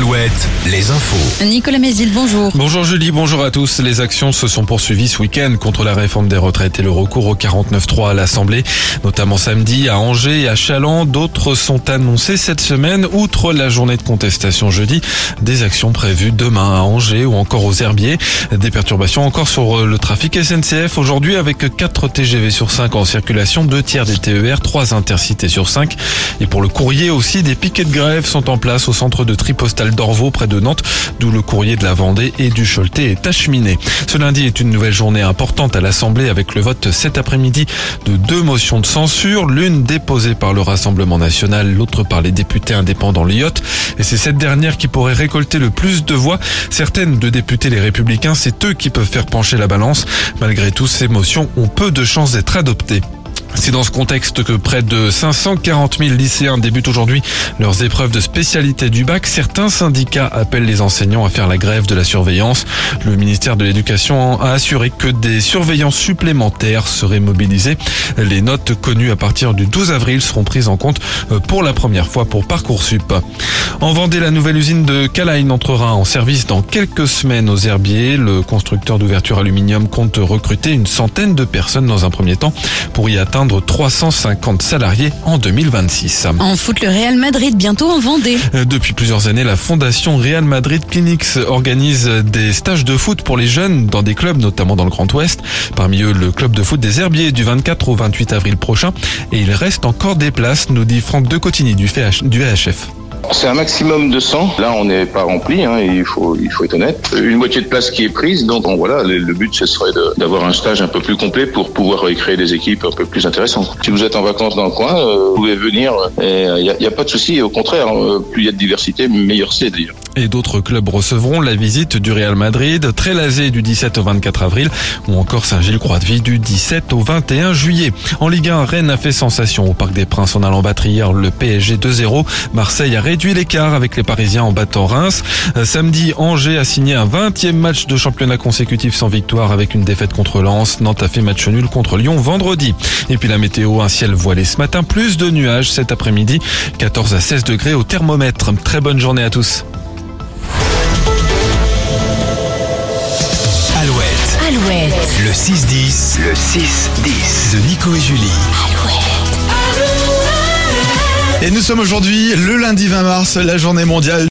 Alouette, les infos. Nicolas Mézil, bonjour. Bonjour Julie, bonjour à tous. Les actions se sont poursuivies ce week-end contre la réforme des retraites et le recours au 49.3 à l'Assemblée, notamment samedi à Angers et à Chaland. D'autres sont annoncées cette semaine, outre la journée de contestation jeudi, des actions prévues demain à Angers ou encore aux Herbiers. Des perturbations encore sur le trafic SNCF aujourd'hui avec 4 TGV sur 5 en circulation, 2 tiers des TER, 3 intercités sur 5. Et pour le courrier aussi, des piquets de grève sont en place au centre de tri postal d'Orvaux près de Nantes, d'où le courrier de la Vendée et du Choletais est acheminé. Ce lundi est une nouvelle journée importante à l'Assemblée avec le vote cet après-midi de deux motions de censure, l'une déposée par le Rassemblement national, l'autre par les députés indépendants Lyotte. Et c'est cette dernière qui pourrait récolter le plus de voix. Certaines de députés les républicains, c'est eux qui peuvent faire pencher la balance. Malgré tout, ces motions ont peu de chances d'être adoptées. C'est dans ce contexte que près de 540 000 lycéens débutent aujourd'hui leurs épreuves de spécialité du bac. Certains syndicats appellent les enseignants à faire la grève de la surveillance. Le ministère de l'Éducation a assuré que des surveillants supplémentaires seraient mobilisés. Les notes connues à partir du 12 avril seront prises en compte pour la première fois pour Parcoursup. En Vendée, la nouvelle usine de Calaïne entrera en service dans quelques semaines aux herbiers. Le constructeur d'ouverture aluminium compte recruter une centaine de personnes dans un premier temps pour y atteindre 350 salariés en 2026. En foot, le Real Madrid bientôt en Vendée. Euh, depuis plusieurs années, la fondation Real Madrid Clinics organise des stages de foot pour les jeunes dans des clubs, notamment dans le Grand Ouest. Parmi eux, le club de foot des Herbiers du 24 au 28 avril prochain. Et il reste encore des places, nous dit Franck De Cotigny du VHF. C'est un maximum de 100. Là, on n'est pas rempli, hein, il, faut, il faut être honnête. Une moitié de place qui est prise, donc bon, voilà, le, le but, ce serait d'avoir un stage un peu plus complet pour pouvoir créer des équipes un peu plus intéressantes. Si vous êtes en vacances dans le coin, euh, vous pouvez venir, il n'y a, y a, pas de souci, au contraire, plus il y a de diversité, meilleur c'est dire. Et d'autres clubs recevront la visite du Real Madrid, Trélazé du 17 au 24 avril ou encore Saint-Gilles-Croix-de-Vie du 17 au 21 juillet. En Ligue 1, Rennes a fait sensation au Parc des Princes en allant battre hier le PSG 2-0. Marseille a réduit l'écart avec les Parisiens en battant Reims. Samedi, Angers a signé un 20e match de championnat consécutif sans victoire avec une défaite contre Lens. Nantes a fait match nul contre Lyon vendredi. Et puis la météo, un ciel voilé ce matin, plus de nuages cet après-midi, 14 à 16 degrés au thermomètre. Très bonne journée à tous. Alouette. Alouette. Le 6-10. Le 6-10. De Nico et Julie. Et nous sommes aujourd'hui le lundi 20 mars, la journée mondiale